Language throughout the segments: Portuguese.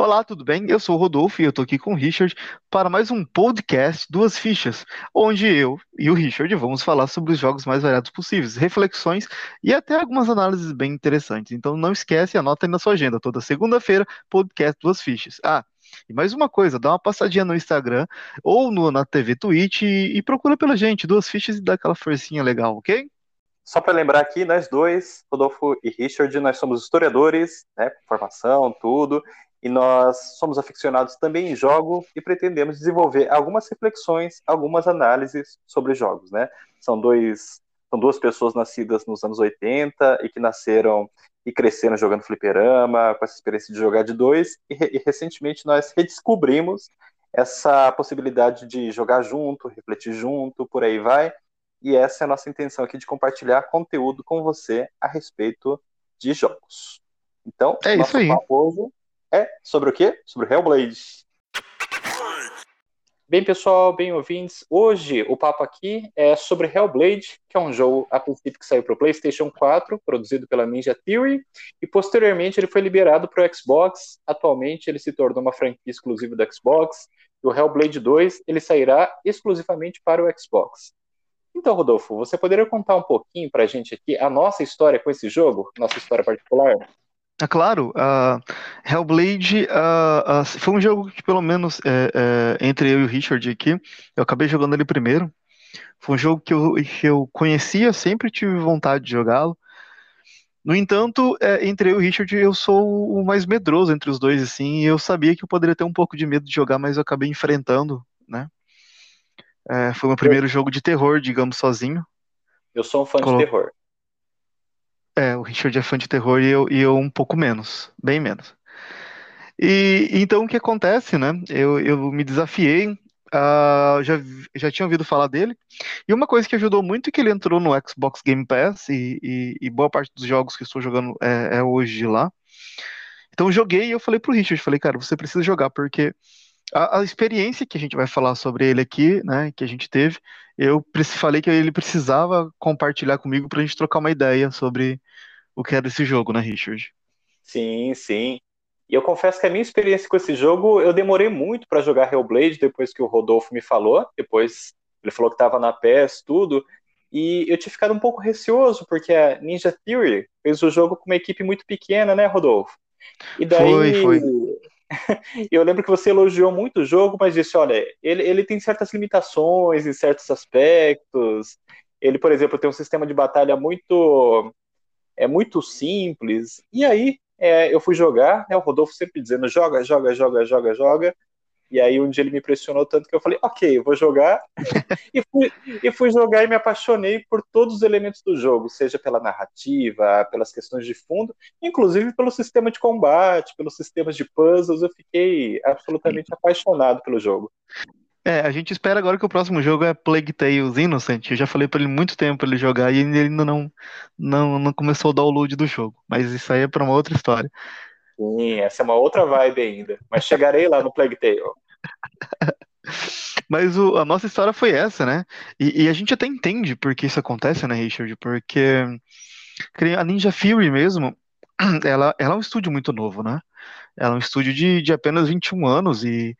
Olá, tudo bem? Eu sou o Rodolfo e eu tô aqui com o Richard para mais um podcast Duas Fichas, onde eu e o Richard vamos falar sobre os jogos mais variados possíveis, reflexões e até algumas análises bem interessantes. Então não esquece, anota aí na sua agenda, toda segunda-feira, podcast Duas Fichas. Ah, e mais uma coisa, dá uma passadinha no Instagram ou no, na TV Twitch e, e procura pela gente, Duas Fichas e dá aquela forcinha legal, ok? Só para lembrar aqui, nós dois, Rodolfo e Richard, nós somos historiadores, né, formação, tudo, e nós somos aficionados também em jogo e pretendemos desenvolver algumas reflexões, algumas análises sobre jogos, né? São dois são duas pessoas nascidas nos anos 80 e que nasceram e cresceram jogando fliperama, com essa experiência de jogar de dois, e, e recentemente nós redescobrimos essa possibilidade de jogar junto, refletir junto, por aí vai, e essa é a nossa intenção aqui de compartilhar conteúdo com você a respeito de jogos. Então, é isso aí. É sobre o quê? Sobre Hellblade. Bem, pessoal, bem ouvintes, hoje o papo aqui é sobre Hellblade, que é um jogo a princípio que saiu para o PlayStation 4, produzido pela Ninja Theory, e posteriormente ele foi liberado para o Xbox. Atualmente ele se tornou uma franquia exclusiva do Xbox, e o Hellblade 2 ele sairá exclusivamente para o Xbox. Então, Rodolfo, você poderia contar um pouquinho para a gente aqui a nossa história com esse jogo, nossa história particular? É claro, uh, Hellblade uh, uh, foi um jogo que, pelo menos, é, é, entre eu e o Richard aqui, eu acabei jogando ele primeiro. Foi um jogo que eu, que eu conhecia, sempre tive vontade de jogá-lo. No entanto, é, entre eu e o Richard, eu sou o mais medroso entre os dois, assim, e eu sabia que eu poderia ter um pouco de medo de jogar, mas eu acabei enfrentando, né? É, foi o meu primeiro jogo de terror, digamos, sozinho. Eu sou um fã Colo... de terror. É, o Richard é fã de terror e eu, e eu um pouco menos, bem menos. E então o que acontece, né? Eu, eu me desafiei, uh, já, já tinha ouvido falar dele, e uma coisa que ajudou muito é que ele entrou no Xbox Game Pass e, e, e boa parte dos jogos que estou jogando é, é hoje lá. Então joguei e eu falei pro Richard, falei, cara, você precisa jogar, porque a, a, experiência que a gente vai falar sobre ele aqui, né, que a gente teve, eu falei que ele precisava compartilhar comigo para a gente trocar uma ideia sobre o que era esse jogo, né, Richard? Sim, sim. E eu confesso que a minha experiência com esse jogo, eu demorei muito para jogar Hellblade depois que o Rodolfo me falou, depois ele falou que estava na PES, tudo, e eu tinha ficado um pouco receoso, porque a Ninja Theory fez o jogo com uma equipe muito pequena, né, Rodolfo? E daí, foi, foi. Eu lembro que você elogiou muito o jogo, mas disse: olha, ele, ele tem certas limitações em certos aspectos. Ele, por exemplo, tem um sistema de batalha muito é muito simples. E aí é, eu fui jogar, né, o Rodolfo sempre dizendo: joga, joga, joga, joga, joga. E aí um dia ele me pressionou tanto que eu falei, ok, eu vou jogar. e, fui, e fui jogar e me apaixonei por todos os elementos do jogo, seja pela narrativa, pelas questões de fundo, inclusive pelo sistema de combate, pelos sistemas de puzzles. Eu fiquei absolutamente apaixonado pelo jogo. É, a gente espera agora que o próximo jogo é Plague Tales Innocent. Eu já falei para ele muito tempo para ele jogar e ele ainda não, não, não começou o download do jogo. Mas isso aí é para uma outra história. Sim, essa é uma outra vibe ainda. Mas chegarei lá no Plague Tale. Mas o, a nossa história foi essa, né? E, e, a gente até entende por que isso acontece, né, Richard? Porque a Ninja Fury mesmo, ela, ela é um estúdio muito novo, né? Ela é um estúdio de, de apenas 21 anos e,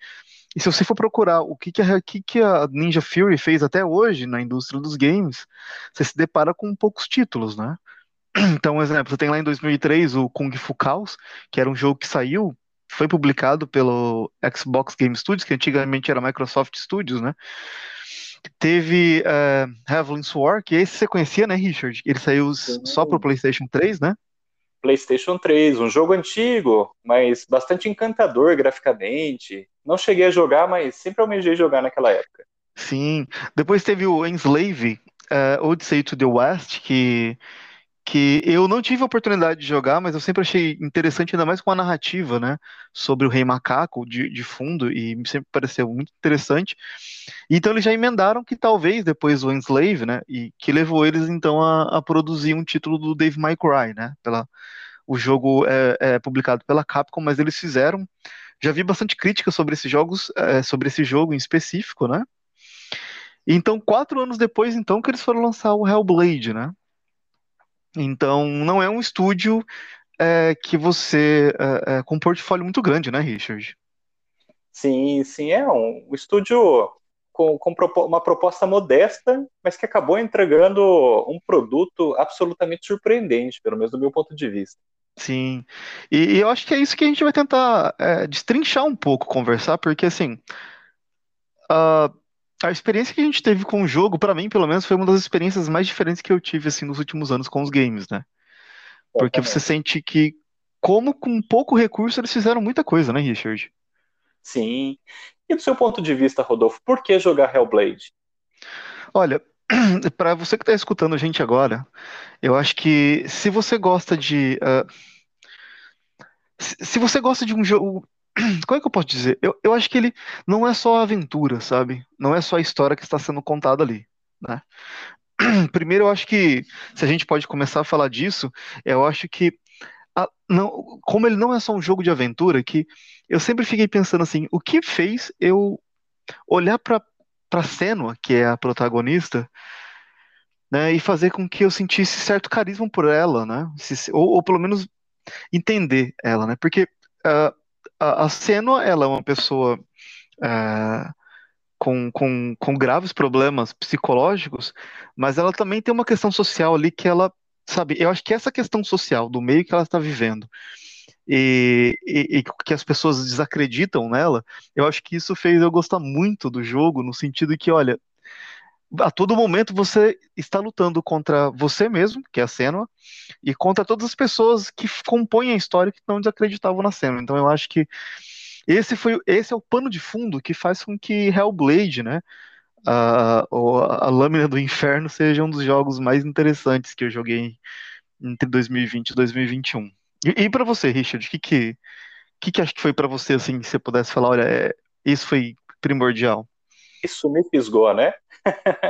e se você for procurar o que, que, a, que, que a Ninja Fury fez até hoje na indústria dos games, você se depara com poucos títulos, né? Então, exemplo, você tem lá em 2003 o Kung Fu Chaos, que era um jogo que saiu, foi publicado pelo Xbox Game Studios, que antigamente era Microsoft Studios, né? Teve uh, Heaven's War, que esse você conhecia, né, Richard? Ele saiu Sim. só pro PlayStation 3, né? PlayStation 3, um jogo antigo, mas bastante encantador graficamente. Não cheguei a jogar, mas sempre almejei jogar naquela época. Sim. Depois teve o Enslave, uh, Odyssey to the West, que que eu não tive a oportunidade de jogar, mas eu sempre achei interessante, ainda mais com a narrativa, né, sobre o Rei Macaco de, de fundo, e sempre pareceu muito interessante. Então eles já emendaram que talvez depois o Enslave, né, e que levou eles então a, a produzir um título do Dave May Cry, né, pela, o jogo é, é, publicado pela Capcom, mas eles fizeram, já vi bastante crítica sobre esses jogos, é, sobre esse jogo em específico, né, então quatro anos depois então que eles foram lançar o Hellblade, né, então, não é um estúdio é, que você. É, com um portfólio muito grande, né, Richard? Sim, sim, é um, um estúdio com, com uma proposta modesta, mas que acabou entregando um produto absolutamente surpreendente, pelo menos do meu ponto de vista. Sim, e, e eu acho que é isso que a gente vai tentar é, destrinchar um pouco, conversar, porque assim, a, a experiência que a gente teve com o jogo, para mim, pelo menos, foi uma das experiências mais diferentes que eu tive assim nos últimos anos com os games, né? Porque você sente que, como com pouco recurso, eles fizeram muita coisa, né, Richard? Sim. E do seu ponto de vista, Rodolfo, por que jogar Hellblade? Olha, para você que está escutando a gente agora, eu acho que se você gosta de. Uh, se, se você gosta de um jogo. Como é que eu posso dizer? Eu, eu acho que ele não é só a aventura, sabe? Não é só a história que está sendo contada ali, né? Primeiro, eu acho que, se a gente pode começar a falar disso, eu acho que a, não, como ele não é só um jogo de aventura, que eu sempre fiquei pensando assim, o que fez eu olhar para para Senua, que é a protagonista, né, e fazer com que eu sentisse certo carisma por ela, né, ou, ou, pelo menos entender ela, né, porque uh, a, Senua, ela é uma pessoa uh, com, com, com graves problemas psicológicos, mas ela também tem uma questão social ali que ela, sabe, eu acho que essa questão social do meio que ela está vivendo e, e, e, que as pessoas desacreditam nela, eu acho que isso fez eu gostar muito do jogo, no sentido que, olha, a todo momento você está lutando contra você mesmo, que é a Senua, e contra todas as pessoas que compõem a história que não desacreditavam na Senua. Então eu acho que esse foi esse é o pano de fundo que faz com que Hellblade, né, a, a Lâmina do Inferno seja um dos jogos mais interessantes que eu joguei entre 2020 e 2021. E, e para você, Richard, o que que, que que acho que foi para você, assim, se você pudesse falar, olha, é, isso foi primordial? Isso me fisgou, né?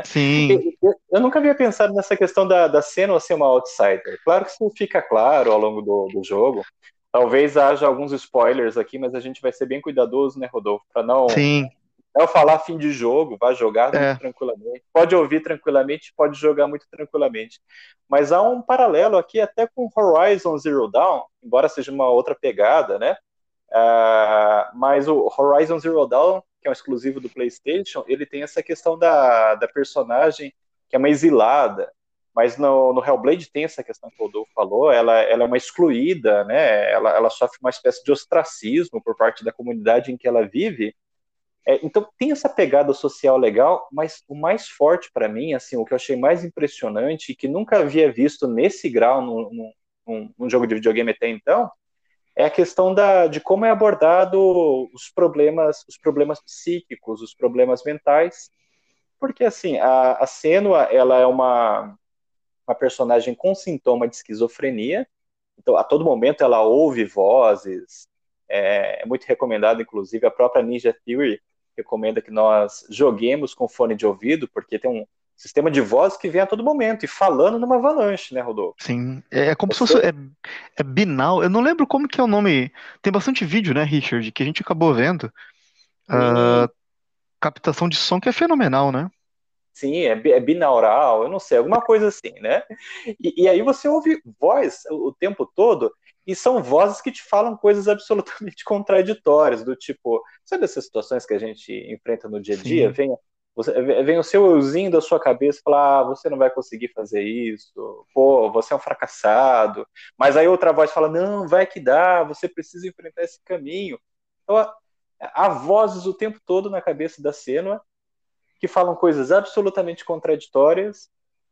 Sim. eu, eu, nunca havia pensado nessa questão da, da cena ser uma outsider. Claro que isso fica claro ao longo do, do jogo. Talvez haja alguns spoilers aqui, mas a gente vai ser bem cuidadoso, né, Rodolfo? Para não, Sim. não falar fim de jogo, vai jogar é. tranquilamente. Pode ouvir tranquilamente, pode jogar muito tranquilamente. Mas há um paralelo aqui até com Horizon Zero Dawn, embora seja uma outra pegada, né? Uh, mas o Horizon Zero Dawn, que é um exclusivo do PlayStation, ele tem essa questão da, da personagem que é uma exilada. Mas no, no Hellblade tem essa questão que o Rodolfo falou, ela, ela é uma excluída, né? Ela, ela sofre uma espécie de ostracismo por parte da comunidade em que ela vive. É, então tem essa pegada social legal, mas o mais forte para mim, assim, o que eu achei mais impressionante e que nunca havia visto nesse grau num, num, num jogo de videogame até então, é a questão da, de como é abordado os problemas, os problemas psíquicos, os problemas mentais, porque assim a, a Senua ela é uma uma personagem com sintoma de esquizofrenia, então a todo momento ela ouve vozes, é, é muito recomendado, inclusive a própria Ninja Theory recomenda que nós joguemos com fone de ouvido, porque tem um sistema de voz que vem a todo momento e falando numa avalanche, né, Rodolfo? Sim, é, é como Você... se fosse é, é, binal. Eu não lembro como que é o nome. Tem bastante vídeo, né, Richard, que a gente acabou vendo. Uh, captação de som que é fenomenal, né? Sim, é, é binaural, eu não sei, alguma coisa assim, né? E, e, aí você ouve voz o tempo todo, e são vozes que te falam coisas absolutamente contraditórias, do tipo, sabe essas situações que a gente enfrenta no dia a dia? Vem, você, vem o seu euzinho da sua cabeça falar, ah, você não vai conseguir fazer isso, pô, você é um fracassado, mas aí outra voz fala, não, vai que dá, você precisa enfrentar esse caminho. Então, há vozes o tempo todo na cabeça da Senua, que falam coisas absolutamente contraditórias,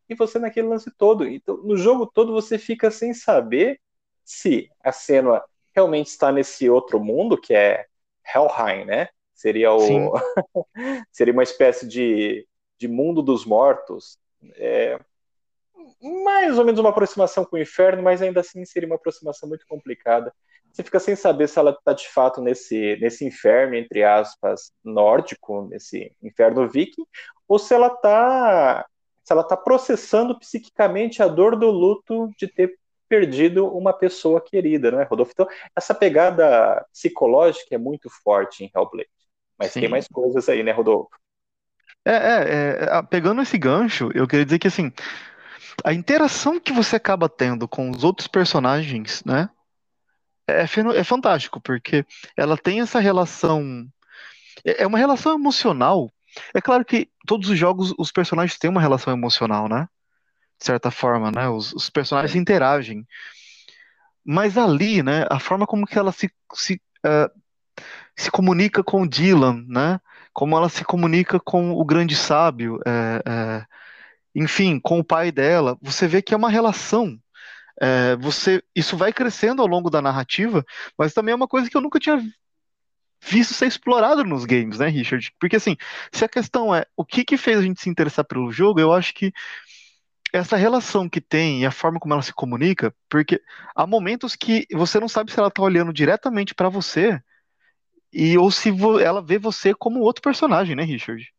e você naquele lance todo. Então, no jogo todo você fica sem saber se a Senua realmente está nesse outro mundo, que é Helheim, né? Seria o seria uma espécie de, de mundo dos mortos. É, mais ou menos uma aproximação com o inferno, mas ainda assim seria uma aproximação muito complicada. Você fica sem saber se ela está de fato nesse, nesse inferno, entre aspas, nórdico, nesse inferno viking, ou se ela está se ela está processando psiquicamente a dor do luto de ter perdido uma pessoa querida, não é, Rodolfo? Então, essa pegada psicológica é muito forte em Hellblade. Mas Sim. tem mais coisas aí, né, Rodolfo? É, é, é, pegando esse gancho, eu queria dizer que assim, a interação que você acaba tendo com os outros personagens, né? é, é fantástico, porque ela tem essa relação. É, é uma relação emocional. É claro que todos os jogos, os personagens têm uma relação emocional, né? De certa forma, né? Os, os personagens interagem. Mas ali, né, a forma como que ela se, se, uh, se comunica com Dylan, né? Como ela se comunica com o grande sábio, é, é, enfim, com o pai dela, você vê que é uma relação. É, você, isso vai crescendo ao longo da narrativa, mas também é uma coisa que eu nunca tinha visto ser explorado nos games, né, Richard? Porque assim, se a questão é o que que fez a gente se interessar pelo jogo, eu acho que essa relação que tem e a forma como ela se comunica, porque há momentos que você não sabe se ela está olhando diretamente para você e ou se ela vê você como outro personagem, né, Richard?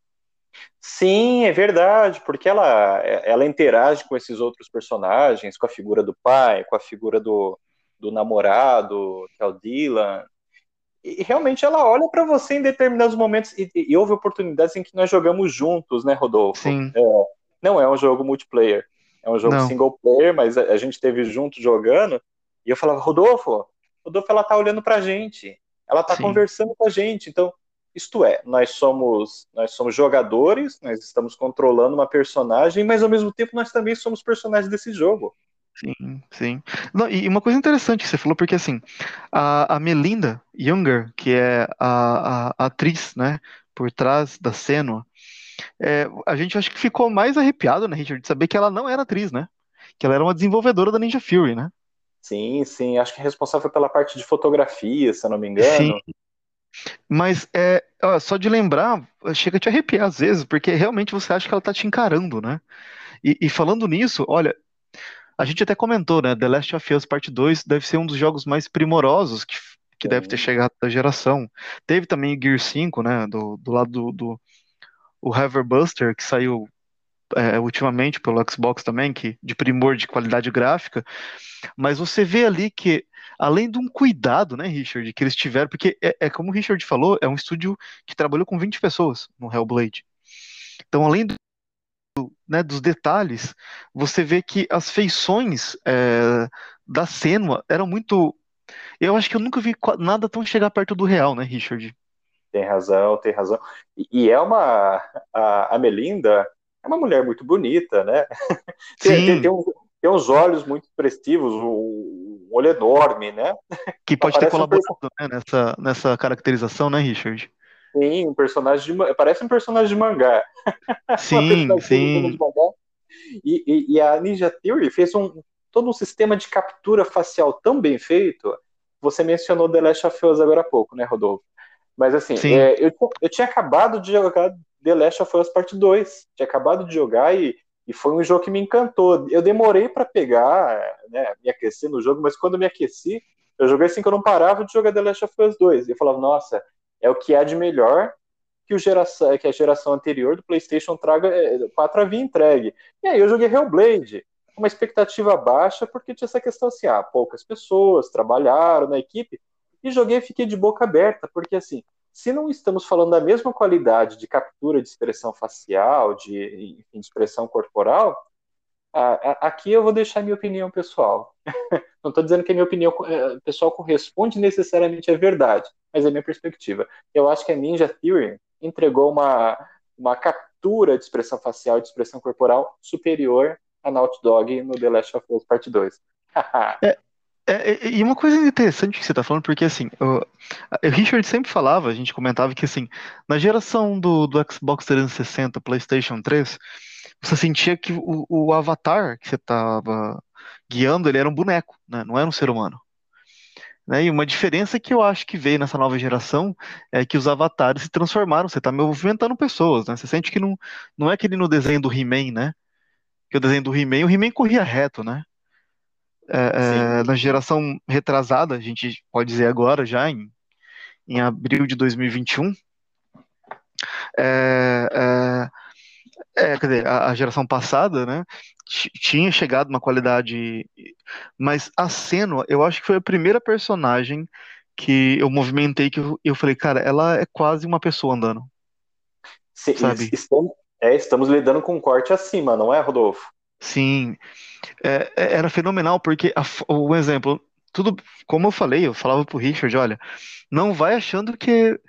Sim, é verdade, porque ela, ela interage com esses outros personagens, com a figura do pai, com a figura do, do namorado, que é o Dylan. E realmente ela olha para você em determinados momentos. E, e, houve oportunidades em que nós jogamos juntos, né, Rodolfo? Sim. É, não é um jogo multiplayer, é um jogo Não. single player, mas a, a gente teve junto jogando. E eu falava, Rodolfo, Rodolfo, ela tá olhando pra gente, ela tá Sim. conversando com a gente. Então, isto é, nós somos, nós somos jogadores, nós estamos controlando uma personagem, mas ao mesmo tempo nós também somos personagens desse jogo. Sim, sim. Não, e uma coisa interessante que você falou, porque assim, a, a Melinda Younger, que é a, a, a atriz, né, por trás da cena, é, a gente acho que ficou mais arrepiado, né, Richard, de saber que ela não era atriz, né? Que ela era uma desenvolvedora da Ninja Fury, né? Sim, sim, acho que é responsável pela parte de fotografia, se eu não me engano. Sim. Mas é, ó, só de lembrar, chega a te arrepiar às vezes, porque realmente você acha que ela tá te encarando, né? E, e falando nisso, olha, a gente até comentou, né? The Last of Us Part 2 deve ser um dos jogos mais primorosos que, que deve ter chegado da geração. Teve também o Gear 5, né? Do, do lado do, do o Hoverbuster, que saiu é, ultimamente pelo Xbox também, que de primor de qualidade gráfica. Mas você vê ali que, além de um cuidado, né, Richard, que eles tiveram, porque é, é como o Richard falou, é um estúdio que trabalhou com 20 pessoas no Hellblade. Então, além do, né, dos detalhes, você vê que as feições é, da Senua eram muito. Eu acho que eu nunca vi nada tão chegar perto do real, né, Richard? Tem razão, tem razão. E, é uma. A, a, Melinda é uma mulher muito bonita, né? tem, tem, tem, um, tem uns olhos muito expressivos, um, um olho enorme, né? Que pode ter colaborado um... né, nessa, nessa caracterização, né, Richard? Sim, um personagem de, parece um personagem de mangá. Sim, sim. E, e, e, a Ninja Theory fez um, todo um sistema de captura facial tão bem feito. Você mencionou The Last of Us agora há pouco, né, Rodolfo? Mas assim, é, eu, eu tinha acabado de jogar The Last of Us Part 2. Tinha acabado de jogar e, e foi um jogo que me encantou. Eu demorei para pegar, né, me aquecer no jogo, mas quando me aqueci, eu joguei assim que eu não parava de jogar The Last of Us 2. E eu falava, nossa, é o que há de melhor que, geração, que a geração anterior do PlayStation traga 4 é, havia entregue. E aí eu joguei Hellblade, uma expectativa baixa, porque tinha essa questão assim, ah, poucas pessoas trabalharam na equipe, e joguei e fiquei de boca aberta, porque assim, se não estamos falando da mesma qualidade de captura de expressão facial, de, enfim, de expressão corporal, a, a, aqui eu vou deixar minha opinião pessoal. não estou dizendo que a minha opinião é, pessoal corresponde necessariamente à verdade, mas é a minha perspectiva. Eu acho que a Ninja Theory entregou uma, uma captura de expressão facial e de expressão corporal superior a Naughty Dog no The Last of Us Part 2. é, é, e uma coisa interessante que você está falando, porque assim, o, o, Richard sempre falava, a gente comentava que assim, na geração do, do Xbox 360, PlayStation 3, você sentia que o, o avatar que você estava guiando, ele era um boneco, né? não era um ser humano. Né? E uma diferença que eu acho que veio nessa nova geração é que os avatares se transformaram, você está movimentando pessoas, né? Você sente que não, não é aquele no desenho do He-Man, né? Que o desenho do He-Man, o He-Man corria reto, né? É, é, na geração retrasada, a gente pode dizer agora, já em, em abril de 2021, é, é, é, quer dizer, a, a, geração passada, né, tinha chegado uma qualidade, mas a Senua, eu acho que foi a primeira personagem que eu movimentei, que eu, eu falei, cara, ela é quase uma pessoa andando. Sim, sabe? Estamos, é, estamos lidando com um corte acima, não é, Rodolfo? Sim, é, é, era fenomenal porque um exemplo tudo, como eu falei, eu falava pro Richard, olha, não vai achando que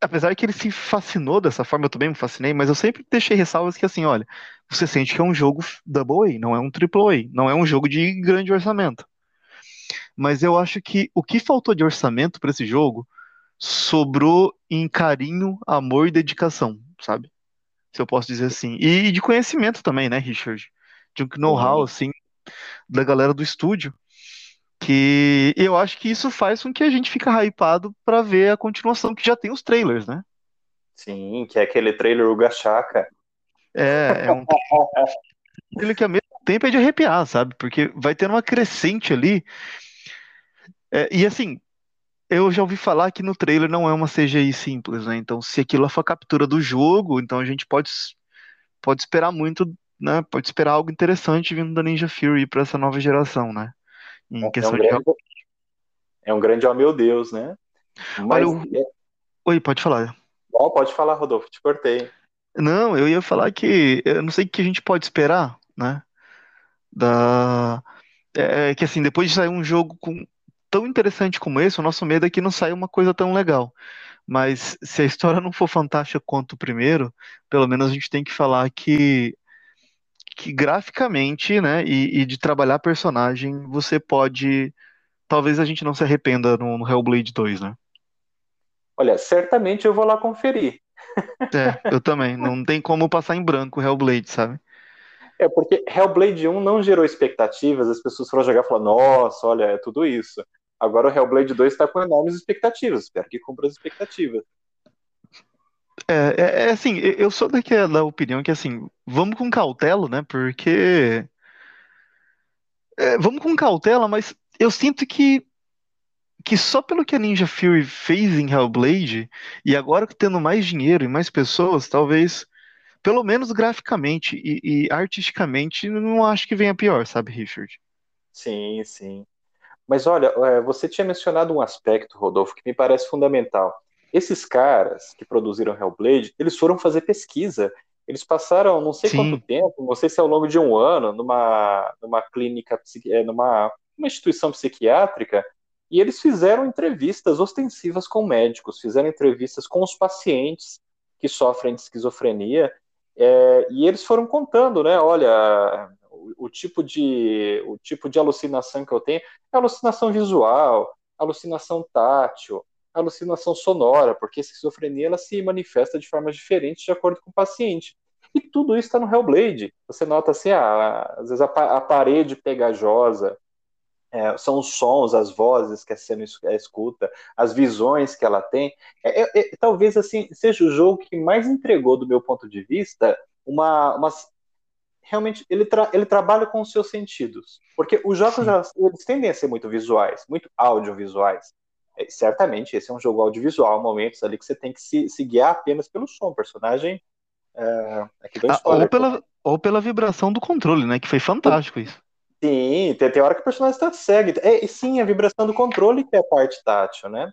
apesar que ele se fascinou dessa forma, eu também me fascinei, mas eu sempre deixei ressalvas que assim, olha, você sente que é um jogo double A, não é um triple A, não é um jogo de grande orçamento. Mas eu acho que o que faltou de orçamento para esse jogo sobrou em carinho, amor e dedicação, sabe? Se eu posso dizer assim. E de conhecimento também, né, Richard? De um know-how, assim, da galera do estúdio. Que eu acho que isso faz com que a gente fique hypado para ver a continuação, que já tem os trailers, né? Sim, que é aquele trailer Uga Chaka. É, é um trailer que ao mesmo tempo é de arrepiar, sabe? Porque vai ter uma crescente ali. É, e assim, eu já ouvi falar que no trailer não é uma CGI simples, né? Então, se aquilo for a captura do jogo, então a gente pode, pode esperar muito, né? Pode esperar algo interessante vindo da Ninja Fury para essa nova geração, né? Em é, questão um grande, de... é um grande, oh meu Deus, né? Mas... Olha, eu... Oi, pode falar. Bom, pode falar, Rodolfo, te cortei. Não, eu ia falar que eu não sei o que a gente pode esperar, né? Da... É, que assim, depois de sair um jogo com tão interessante como esse, o nosso medo é que não saia uma coisa tão legal. Mas se a história não for fantástica quanto o primeiro, pelo menos a gente tem que falar que, que graficamente, né, e, e de trabalhar personagem, você pode. Talvez a gente não se arrependa no, no Hellblade 2, né? Olha, certamente eu vou lá conferir. É, eu também. Não tem como passar em branco o Hellblade, sabe? É, porque Hellblade 1 não gerou expectativas, as pessoas foram jogar e falaram, nossa, olha, é tudo isso. Agora o Hellblade 2 está com enormes expectativas. Espero que cumpra as expectativas. É, é, é, assim, eu sou daquela opinião que assim, vamos com cautela, né? Porque. É, vamos com cautela, mas eu sinto que que só pelo que a Ninja Fury fez em Hellblade, e agora tendo mais dinheiro e mais pessoas, talvez, pelo menos graficamente e, e artisticamente, não acho que venha pior, sabe, Richard? Sim, sim. Mas olha, é, você tinha mencionado um aspecto, Rodolfo, que me parece fundamental. Esses caras que produziram Hellblade, eles foram fazer pesquisa. Eles passaram não sei Sim. quanto tempo, não sei se é ao longo de um ano, numa, numa clínica, é, numa uma instituição psiquiátrica, e eles fizeram entrevistas ostensivas com médicos, fizeram entrevistas com os pacientes que sofrem de esquizofrenia, é, e eles foram contando, né? Olha, o, tipo de, o tipo de alucinação que eu tenho é alucinação visual, alucinação tátil, alucinação sonora, porque a esquizofrenia ela se manifesta de formas diferentes de acordo com o paciente. E tudo isso está no Hellblade. Você nota assim, ah, às vezes a, a parede pegajosa, é, são os sons, as vozes que a cena escuta, as visões que ela tem. É, é, é, talvez assim seja o jogo que mais entregou, do meu ponto de vista, uma, uma realmente ele, tra ele trabalha com os seus sentidos. Porque os jogos eles tendem a ser muito visuais, muito audiovisuais. É, certamente, esse é um jogo audiovisual, momentos ali que você tem que se, se guiar apenas pelo som. Personagem. É, ah, ou, pela, ou pela vibração do controle, né? Que foi fantástico isso. Sim, tem, tem hora que o personagem está cego. É, sim, a vibração do controle que é a parte tátil, né?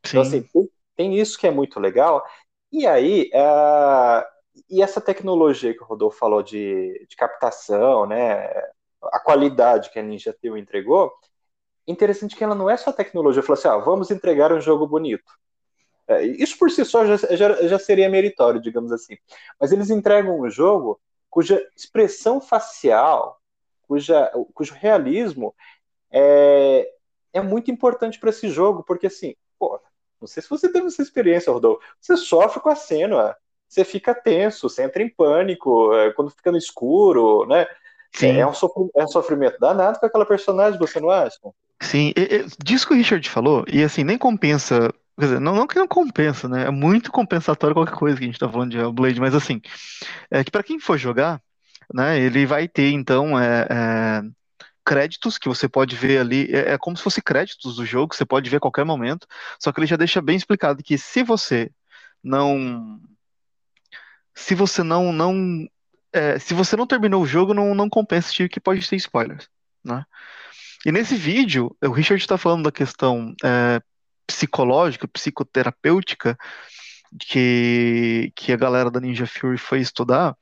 Então, sim. Então, assim, tem, tem, isso que é muito legal. E aí, uh, e essa tecnologia que o Rodolfo falou de, de captação, né, a qualidade que a Ninja Teu entregou, interessante que ela não é só tecnologia, falou assim, ah, vamos entregar um jogo bonito. É, isso por si só já, já, já, seria meritório, digamos assim. Mas eles entregam um jogo cuja expressão facial, cuja, cujo realismo é, é muito importante para esse jogo, porque assim, pô, não sei se você teve essa experiência, Rodolfo, você sofre com a cena, você fica tenso, você entra em pânico, é, quando fica no escuro, né? Sim. É, um sofrimento, é um sofrimento danado com aquela personagem, você não acha? Sim, e, e, disso que o Richard falou, e assim, nem compensa. Quer dizer, não, não que não compensa, né? É muito compensatório qualquer coisa que a gente tá falando de Blade, mas assim, é que para quem for jogar, né, ele vai ter então é, é, créditos que você pode ver ali, é, é como se fosse créditos do jogo, você pode ver a qualquer momento, só que ele já deixa bem explicado que se você não se você não não é, se você não terminou o jogo, não, não compensa assistir que pode ter spoilers, né? E nesse vídeo, o Richard está falando da questão é, psicológica, psicoterapêutica que, que a galera da Ninja Fury foi estudar.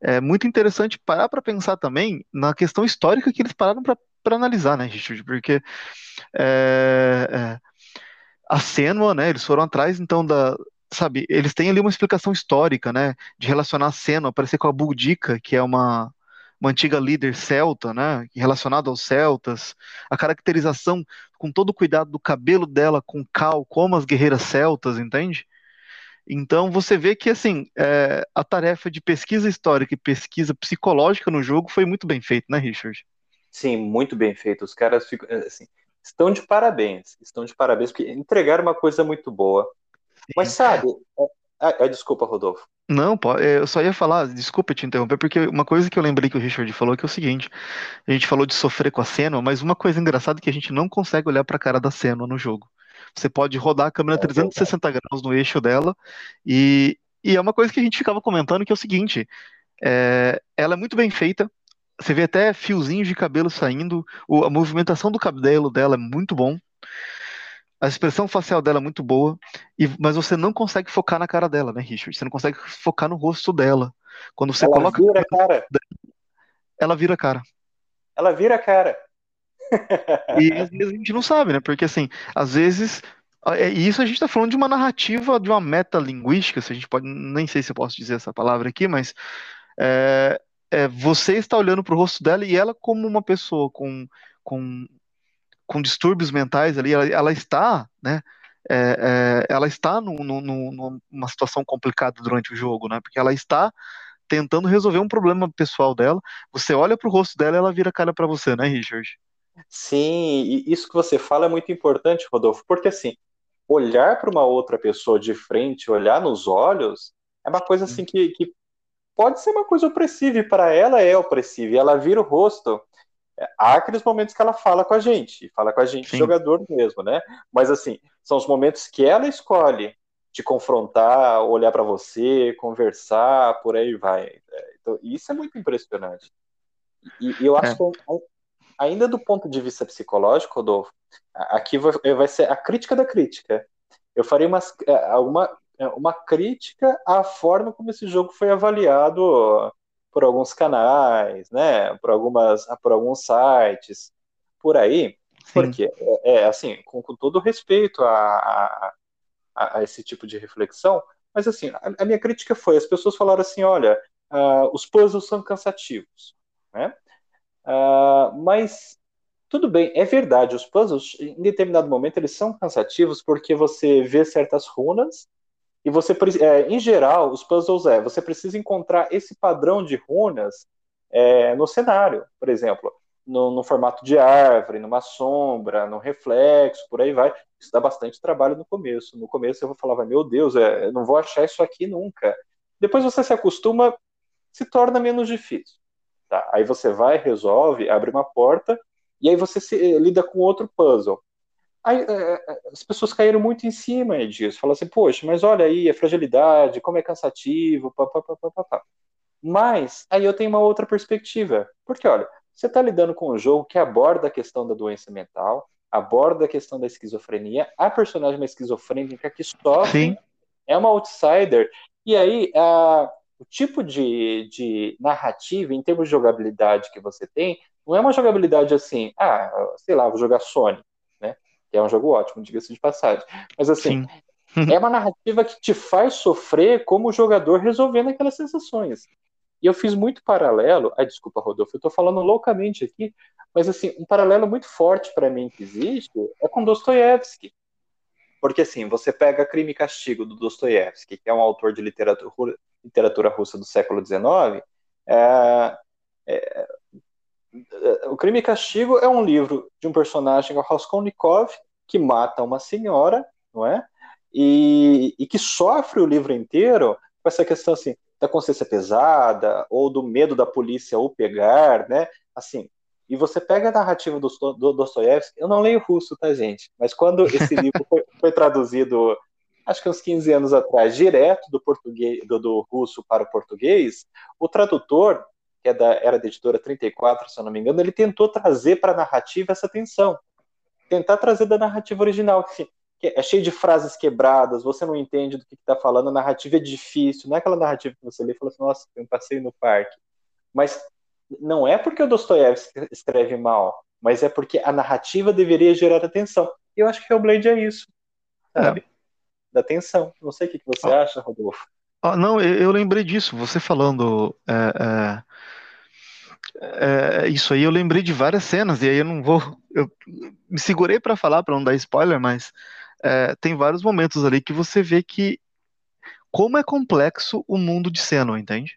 É muito interessante parar para pensar também na questão histórica que eles pararam para analisar, né, Richard? Porque é, é, a Senua, né? Eles foram atrás, então, da. Sabe, eles têm ali uma explicação histórica, né? De relacionar a Senua, parecer com a Boudica, que é uma, uma antiga líder celta, né? Relacionada aos celtas. A caracterização com todo o cuidado do cabelo dela com cal, como as guerreiras celtas, entende? Então você vê que assim é, a tarefa de pesquisa histórica e pesquisa psicológica no jogo foi muito bem feita, né, Richard? Sim, muito bem feito. Os caras ficam, assim, estão de parabéns, estão de parabéns porque entregaram uma coisa muito boa. Mas sabe, é, é, desculpa, Rodolfo. Não, é, eu só ia falar, desculpa te interromper, porque uma coisa que eu lembrei que o Richard falou que é o seguinte: a gente falou de sofrer com a cena, mas uma coisa engraçada é que a gente não consegue olhar para a cara da cena no jogo. Você pode rodar a câmera é, 360 é graus no eixo dela. E, e é uma coisa que a gente ficava comentando que é o seguinte: é, ela é muito bem feita. Você vê até fiozinhos de cabelo saindo. O, a movimentação do cabelo dela é muito bom. A expressão facial dela é muito boa. E, mas você não consegue focar na cara dela, né, Richard? Você não consegue focar no rosto dela. Quando você ela coloca. Vira cara. Ela vira a cara. Ela vira a cara. E às vezes a gente não sabe, né? Porque assim, às vezes. É, e isso a gente está falando de uma narrativa, de uma metalinguística, se a gente pode. Nem sei se eu posso dizer essa palavra aqui, mas. É, é, você está olhando para o rosto dela e ela, como uma pessoa com, com, com distúrbios mentais ali, ela, ela está, né? É, é, ela está no, no, no, numa situação complicada durante o jogo, né? Porque ela está tentando resolver um problema pessoal dela. Você olha para o rosto dela e ela vira cara para você, né, Richard? Sim, e isso que você fala é muito importante, Rodolfo, porque assim, olhar para uma outra pessoa de frente, olhar nos olhos, é uma coisa assim que, que pode ser uma coisa opressiva, e para ela é opressiva, e ela vira o rosto. É, há aqueles momentos que ela fala com a gente, fala com a gente, Sim. jogador mesmo, né? Mas assim, são os momentos que ela escolhe te confrontar, olhar para você, conversar, por aí vai. É, então, isso é muito impressionante. E, e eu acho é. que ainda do ponto de vista psicológico, Rodolfo, aqui vai ser a crítica da crítica. Eu farei uma, é, uma, é, uma crítica à forma como esse jogo foi avaliado por alguns canais, né, por, algumas, por alguns sites, por aí. Sim. Porque, é, é, assim, com, com todo respeito a, a, a, esse tipo de reflexão, mas assim, a, a minha crítica foi, as pessoas falaram assim, olha, uh, os puzzles são cansativos, né? Uh, mas tudo bem, é verdade, os puzzles, em determinado momento, eles são cansativos porque você vê certas runas e você, é, em geral, os puzzles é, você precisa encontrar esse padrão de runas é, no cenário, por exemplo, no, no, formato de árvore, numa sombra, no reflexo, por aí vai. Isso dá bastante trabalho no começo. No começo eu falava, meu Deus, é, eu não vou achar isso aqui nunca. Depois você se acostuma, se torna menos difícil. Tá? Aí você vai, resolve, abre uma porta, e aí você se, eh, lida com outro puzzle. Aí, é, as pessoas caíram muito em cima disso. Falam assim, poxa, mas olha aí a fragilidade, como é cansativo, papapá. Mas aí eu tenho uma outra perspectiva. Porque, olha, você está lidando com um jogo que aborda a questão da doença mental, aborda a questão da esquizofrenia, a personagem é uma esquizofrênica que sofre, Sim. é uma outsider, e aí a, o tipo de, de narrativa, em termos de jogabilidade que você tem, não é uma jogabilidade assim, ah, sei lá, vou jogar Sony, né? Que é um jogo ótimo, diga-se de passagem. Mas assim, é uma narrativa que te faz sofrer como jogador resolvendo aquelas sensações. E eu fiz muito paralelo. Ai, desculpa, Rodolfo, eu estou falando loucamente aqui, mas assim, um paralelo muito forte para mim que existe é com Dostoiévski. Porque assim, você pega Crime e Castigo do Dostoiévski, que é um autor de literatura, literatura russa do século XIX, é, é, o Crime e Castigo é um livro de um personagem, o Raskolnikov, que mata uma senhora, não é? E, e, que sofre o livro inteiro com essa questão assim da consciência pesada ou do medo da polícia o pegar, né? Assim, e você pega a narrativa do, do Dostoiévski, eu não leio russo, tá, gente? Mas quando esse livro foi, foi, traduzido, acho que uns 15 anos atrás, direto do português, do, do russo para o português, o tradutor, que é da, era da editora 34, se eu não me engano, ele tentou trazer para a narrativa essa tensão. Tentar trazer da narrativa original, que, é cheio de frases quebradas, você não entende do que está falando, a narrativa é difícil, não é aquela narrativa que você lê e fala assim, nossa, eu passei no parque. Mas não é porque o Dostoiévski escreve mal, mas é porque a narrativa deveria gerar atenção. E eu acho que Hellblade é isso, sabe? É. Da atenção. Não sei o que, você acha, Rodolfo. Ah, não, eu, eu, lembrei disso. Você falando é, é, é, isso aí, eu lembrei de várias cenas, e aí eu não vou. Eu me segurei para falar, para não dar spoiler, mas é, tem vários momentos ali que você vê que como é complexo o mundo de Senua, entende?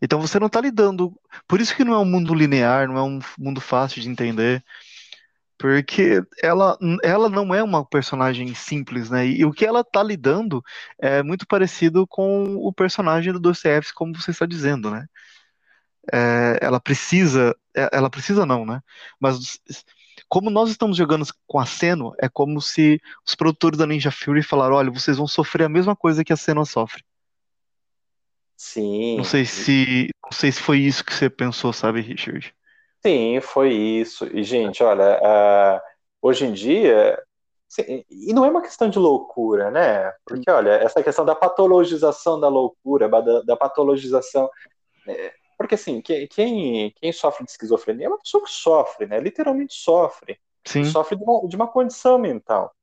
Então você não está lidando. Por isso que não é um mundo linear, não é um mundo fácil de entender. Porque ela, ela não é uma personagem simples, né? E, o que ela está lidando é muito parecido com o personagem do Dostoevsky, como você está dizendo, né? É, ela precisa, é, ela precisa não, né? Mas como nós estamos jogando com a Seno, é como se os produtores da Ninja Fury falaram: olha, vocês vão sofrer a mesma coisa que a Seno sofre. Sim. Não sei se, não sei se foi isso que você pensou, sabe, Richard? Sim, foi isso. E, gente, olha, uh, hoje em dia. E não é uma questão de loucura, né? Porque, olha, essa questão da patologização da loucura, da, da patologização. É, porque, assim, quem, quem sofre de esquizofrenia é uma pessoa que sofre, né? Literalmente sofre. Sim. Sofre de uma, de uma condição mental.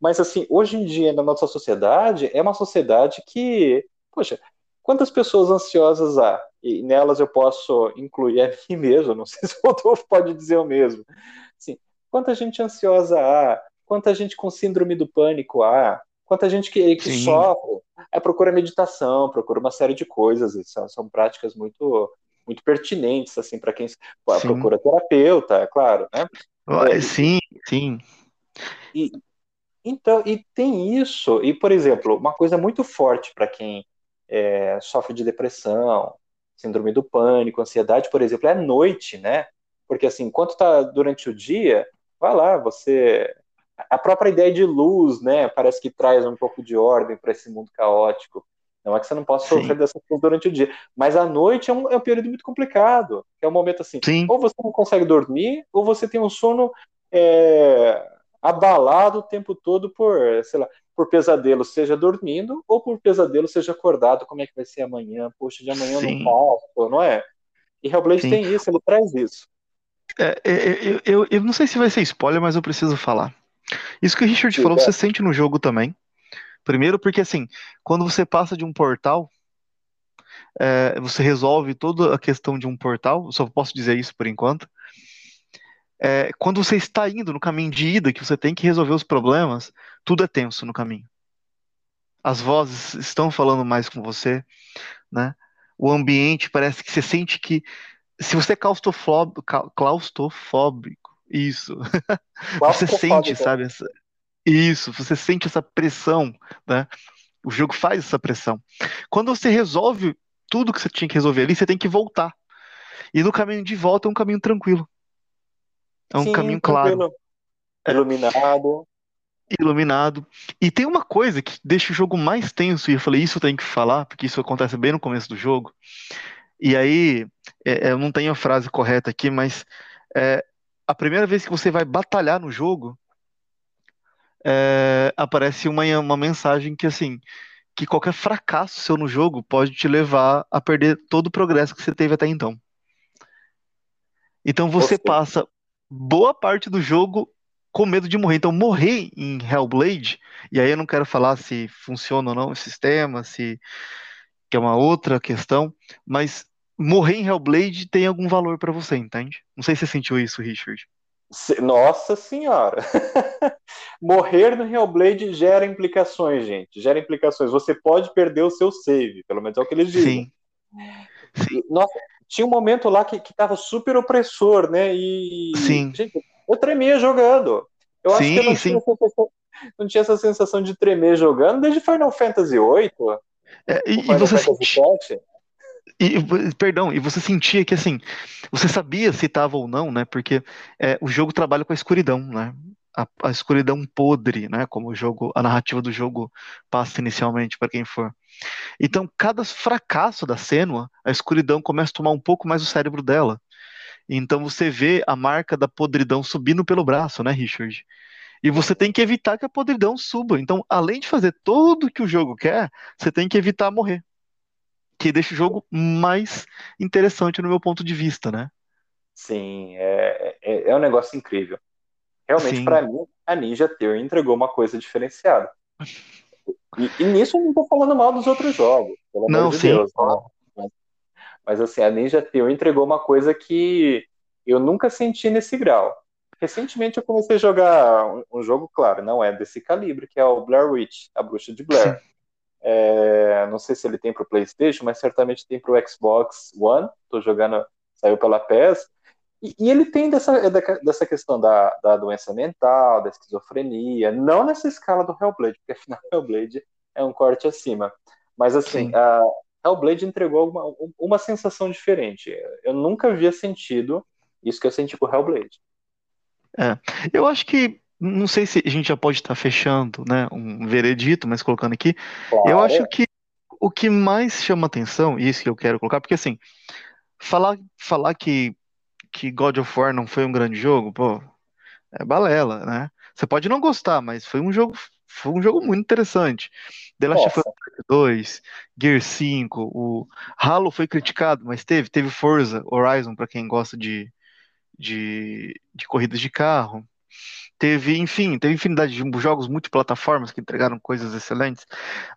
Mas, assim, hoje em dia, na nossa sociedade, é uma sociedade que, poxa, quantas pessoas ansiosas há? E nelas eu posso incluir a mim mesmo, não sei se o Rodolfo pode dizer o mesmo. Assim, quanta gente ansiosa há? Quanta gente com síndrome do pânico há? Quanta gente que, que sofre, é, procura meditação, procura uma série de coisas, são, são práticas muito muito pertinentes assim para quem sim. procura terapeuta, é claro, né? É, sim, sim. E, então, e tem isso, e por exemplo, uma coisa muito forte para quem é, sofre de depressão, síndrome do pânico, ansiedade, por exemplo, é a noite, né? Porque assim, enquanto tá durante o dia, vai lá, você a própria ideia de luz, né, parece que traz um pouco de ordem para esse mundo caótico. Não é que você não possa sofrer dessa coisa durante o dia, mas a noite é um, é um período muito complicado. É um momento assim, Sim. ou você não consegue dormir, ou você tem um sono é, abalado o tempo todo por, sei lá, por pesadelo, seja dormindo, ou por pesadelo, seja acordado. Como é que vai ser amanhã? Poxa, de amanhã Sim. eu não posso, não é? E Hellblade Sim. tem isso, ele traz isso. É, é, é, eu, eu, eu, não sei se vai ser spoiler, mas eu preciso falar. Isso que o Richard falou, você sente no jogo também. Primeiro, porque assim, quando você passa de um portal, é, você resolve toda a questão de um portal, só posso dizer isso por enquanto. É, quando você está indo no caminho de ida, que você tem que resolver os problemas, tudo é tenso no caminho. As vozes estão falando mais com você, né? O ambiente parece que você sente que se você é claustrofóbico, claustrofóbico isso. você sente, sabe? Essa, isso, você sente essa pressão, né? O jogo faz essa pressão. Quando você resolve tudo que você tinha que resolver ali, você tem que voltar. E no caminho de volta é um caminho tranquilo. É um Sim, caminho claro. É. Iluminado. Iluminado. E tem uma coisa que deixa o jogo mais tenso, e eu falei, isso eu tenho que falar, porque isso acontece bem no começo do jogo. E aí, é, eu não tenho a frase correta aqui, mas é, a primeira vez que você vai batalhar no jogo, é, aparece uma, uma mensagem que assim, que qualquer fracasso seu no jogo pode te levar a perder todo o progresso que você teve até então. Então você passa boa parte do jogo com medo de morrer. Então morrer em Hellblade, e aí eu não quero falar se funciona ou não o sistema, se que é uma outra questão, mas morrer em Hellblade tem algum valor para você, entende? Não sei se você sentiu isso, Richard. Nossa senhora! Morrer no Hellblade gera implicações, gente. Gera implicações. Você pode perder o seu save, pelo menos é o que eles dizem. Sim. Sim. Nossa, tinha um momento lá que, que tava super opressor, né? E. Sim. Gente, eu tremia jogando. Eu sim, acho que eu não, sim. Tinha não tinha essa sensação de tremer jogando desde Final Fantasy VIII. É, e, e você sentia, e, perdão, e você sentia que assim, você sabia se estava ou não, né? Porque é, o jogo trabalha com a escuridão, né? A, a, escuridão podre, né? Como o jogo, a narrativa do jogo passa inicialmente para quem for. Então, cada fracasso da Senua, a escuridão começa a tomar um pouco mais o cérebro dela. Então você vê a marca da podridão subindo pelo braço, né, Richard? E você tem que evitar que a podridão suba. Então, além de fazer tudo que o jogo quer, você tem que evitar morrer que deixa o jogo mais interessante no meu ponto de vista, né? Sim, é, é, é um negócio incrível. Realmente, para mim, a Ninja Theory entregou uma coisa diferenciada. E, e nisso eu não tô falando mal dos outros jogos, pelo amor não, de sim, Deus. né? Mas, mas, assim, a Ninja Theory entregou uma coisa que eu nunca senti nesse grau. Recentemente eu comecei a jogar um, um jogo, claro, não é desse calibre, que é o Blair Witch, a bruxa de Blair. sim, É, não sei se ele tem para o PlayStation, mas certamente tem para o Xbox One. Estou jogando, saiu pela PES. E, e ele tem dessa, é dessa questão da, da doença mental, da esquizofrenia, não nessa escala do Hellblade, porque afinal Hellblade é um corte acima. Mas assim, sim. a Hellblade entregou uma, uma sensação diferente. Eu nunca havia sentido isso que eu senti com Hellblade. É. Eu acho que, não sei se a gente já pode estar fechando, né, um veredito, mas colocando aqui, eu acho Claro, que o que mais chama atenção, e isso que eu quero colocar, porque assim, falar, falar que, que God of War não foi um grande jogo, pô, é balela, né? Você pode não gostar, mas foi um jogo, foi um jogo muito interessante. The Last of Us nossa, 2, Gear 5, o Halo foi criticado, mas teve, teve Forza Horizon para quem gosta de, de, de corridas de carro. Teve, enfim, teve infinidade de jogos multiplataformas que entregaram coisas excelentes.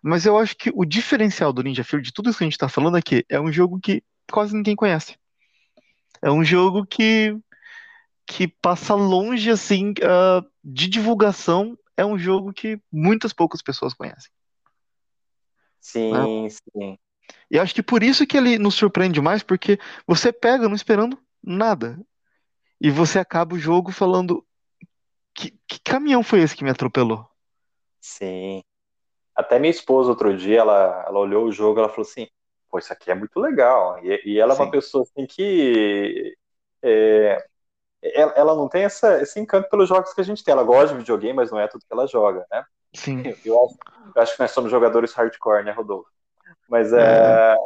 Mas eu acho que o diferencial do Ninja Field, de tudo isso que a gente está falando aqui, é um jogo que quase ninguém conhece. É um jogo que, que passa longe, assim, ah, de divulgação. É um jogo que muitas poucas pessoas conhecem. né? sim, sim. E acho que por isso que ele nos surpreende mais, porque você pega não esperando nada. E você acaba o jogo falando: que, que caminhão foi esse que me atropelou? Sim. Até minha esposa, outro dia, ela, ela olhou o jogo, ela falou assim, pô, isso aqui é muito legal. E, e ela é uma Sim, pessoa assim que é, ela, ela não tem essa, esse encanto pelos jogos que a gente tem. Ela gosta de videogame, mas não é tudo que ela joga, né? sim. Eu, eu acho, eu acho que nós somos jogadores hardcore, né, Rodolfo? Mas, É, é,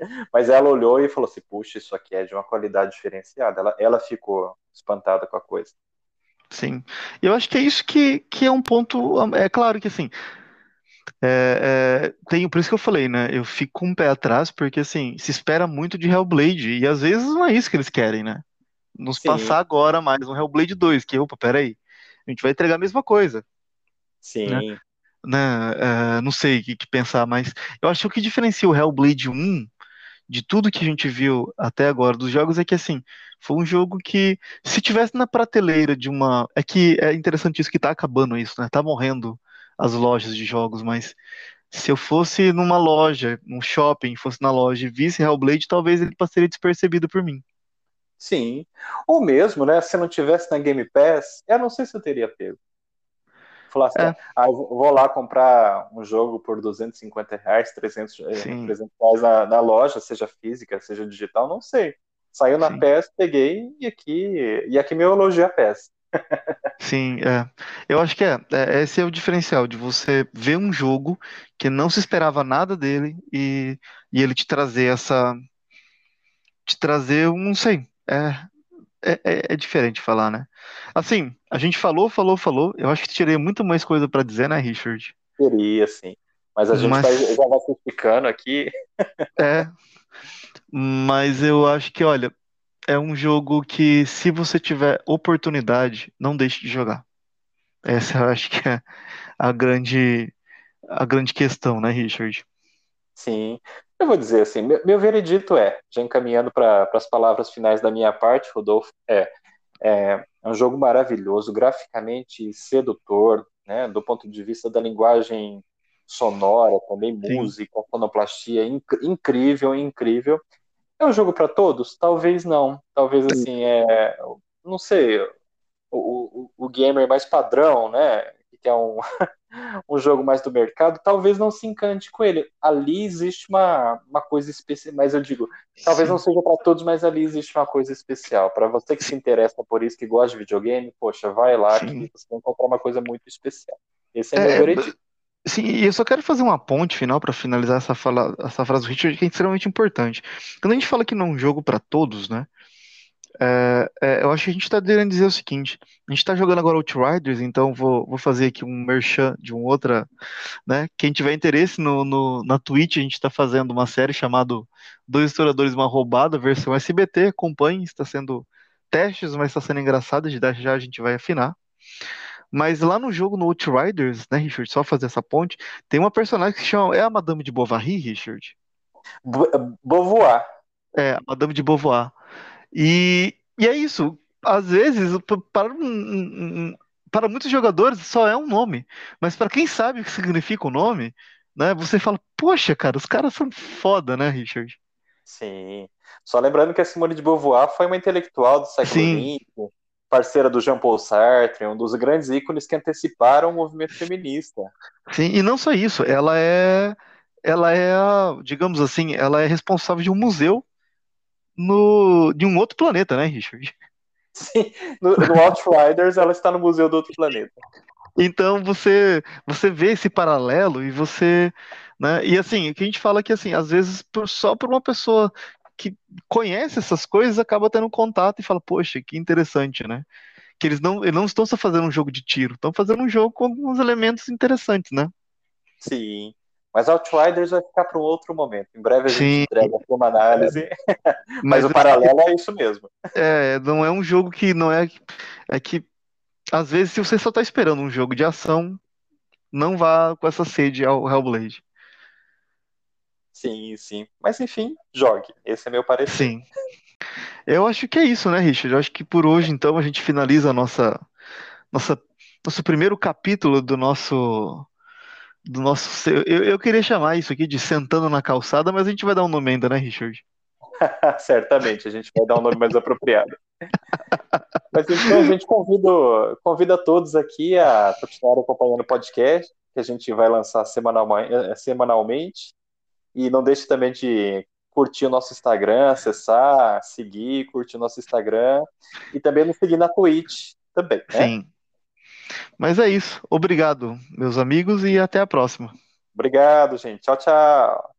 mas ela olhou e falou assim, puxa, isso aqui é de uma qualidade diferenciada. Ela, ela ficou espantada com a coisa. Sim. Eu acho que é isso que, que é um ponto. É claro que assim, é, é, tem, por isso que eu falei, né? Eu fico com um pé atrás, porque assim, se espera muito de Hellblade, e às vezes não é isso que eles querem, né? Nos Sim, passar agora mais um Hellblade 2, que, opa, peraí, a gente vai entregar a mesma coisa, né? sim, né? É, não sei o que, que pensar, mas eu acho que o que diferencia o Hellblade 1 de tudo que a gente viu até agora dos jogos é que assim, foi um jogo que se tivesse na prateleira de uma, é que é interessante isso que tá acabando isso, né? Tá morrendo as lojas de jogos, mas se eu fosse numa loja, num shopping, fosse na loja e visse Hellblade, talvez ele passaria despercebido por mim. sim. Ou mesmo, né, se não tivesse na Game Pass, eu não sei se eu teria pego. Falasse, É, ah, vou lá comprar um jogo por 250 reais, 300, eh, sim, 300 reais na, na loja, seja física, seja digital, não sei. Saiu na sim, PES, peguei e aqui, e aqui meu elogio a PES. sim, é. Eu acho que é, é, esse é o diferencial de você ver um jogo que não se esperava nada dele e, e ele te trazer essa, te trazer, um, não sei, é, é, é, é diferente falar, né? Assim, a gente falou, falou, falou. Eu acho que tirei muito mais coisa pra dizer, né, Richard? Queria, sim. Mas a gente vai, já vai se ficando aqui. é, mas eu acho que, olha, é um jogo que se você tiver oportunidade, não deixe de jogar. Essa eu acho que é a grande, a grande questão, né, Richard? Sim. Eu vou dizer assim, meu, meu veredito é, já encaminhando para as palavras finais da minha parte, Rodolfo, é, é, é um jogo maravilhoso, graficamente sedutor, né, do ponto de vista da linguagem sonora, também Sim, música, sonoplastia, inc incrível, incrível. É um jogo para todos? Talvez não. Talvez assim, é, não sei, o, o, o gamer mais padrão, né, que é um, um jogo mais do mercado, talvez não se encante com ele. Ali existe uma, uma coisa especial, mas eu digo, talvez não sim, seja para todos, mas ali existe uma coisa especial. Para você que se interessa por isso, que gosta de videogame, poxa, vai lá que sim. você vai encontrar uma coisa muito especial. Esse é meu É, é, veredito. sim, e eu só quero fazer uma ponte final para finalizar essa, fala, essa frase do Richard, que é extremamente importante. Quando a gente fala que não é um jogo para todos, né? É, é, eu acho que a gente está querendo dizer o seguinte: a gente está jogando agora Outriders, então vou, vou fazer aqui um merchan de um outra, né? Quem tiver interesse no, no na Twitch, a gente está fazendo uma série chamada Dois Historiadores Uma Roubada, versão SBT. Acompanhe, está sendo testes, mas está sendo engraçado. Já, já a gente vai afinar. Mas lá no jogo, no Outriders, né, Richard? Só fazer essa ponte, tem uma personagem que se chama. É a Madame de Bovary, Richard? Beauvoir. É, a Madame de Beauvoir. E, e é isso. Às vezes, para, para muitos jogadores, só é um nome. Mas para quem sabe o que significa o nome, né, você fala, poxa, cara, os caras são foda, né, Richard? Sim. Só lembrando que a Simone de Beauvoir foi uma intelectual do século XX, parceira do Jean-Paul Sartre, um dos grandes ícones que anteciparam o movimento feminista. Sim, e não só isso, ela é, ela é, digamos assim, ela é responsável de um museu no, de um outro planeta, né, Richard? Sim, no, no Outriders ela está no museu do outro planeta. Então você você vê esse paralelo e você, né? E assim, o que a gente fala é que assim, às vezes só por uma pessoa que conhece essas coisas acaba tendo contato e fala, poxa, que interessante, né? Que eles não, eles não estão só fazendo um jogo de tiro, estão fazendo um jogo com alguns elementos interessantes, né? Sim. Mas Outriders vai ficar para um outro momento. Em breve a gente Sim. entrega uma análise. Mas, Mas o paralelo é isso mesmo. É, não é um jogo que não é. É que, às vezes, se você só está esperando um jogo de ação, não vá com essa sede ao Hellblade. Sim, sim. Mas enfim, jogue. Esse é meu parecer. Sim. Eu acho que é isso, né, Richard? Eu acho que por hoje, então, a gente finaliza a nossa, nossa, nosso primeiro capítulo do nosso do nosso. Eu, eu queria chamar isso aqui de Sentando na Calçada, mas a gente vai dar um nome ainda, né, Richard? Certamente, a gente vai dar um nome mais apropriado. Mas então a gente convida, convida todos aqui a continuar acompanhando o podcast, que a gente vai lançar semanalmente, semanalmente. E não deixe também de curtir o nosso Instagram, acessar, seguir, curtir o nosso Instagram e também nos seguir na Twitch também. Né? Sim. Mas é isso. Obrigado, meus amigos, e até a próxima. Obrigado, gente. Tchau, tchau.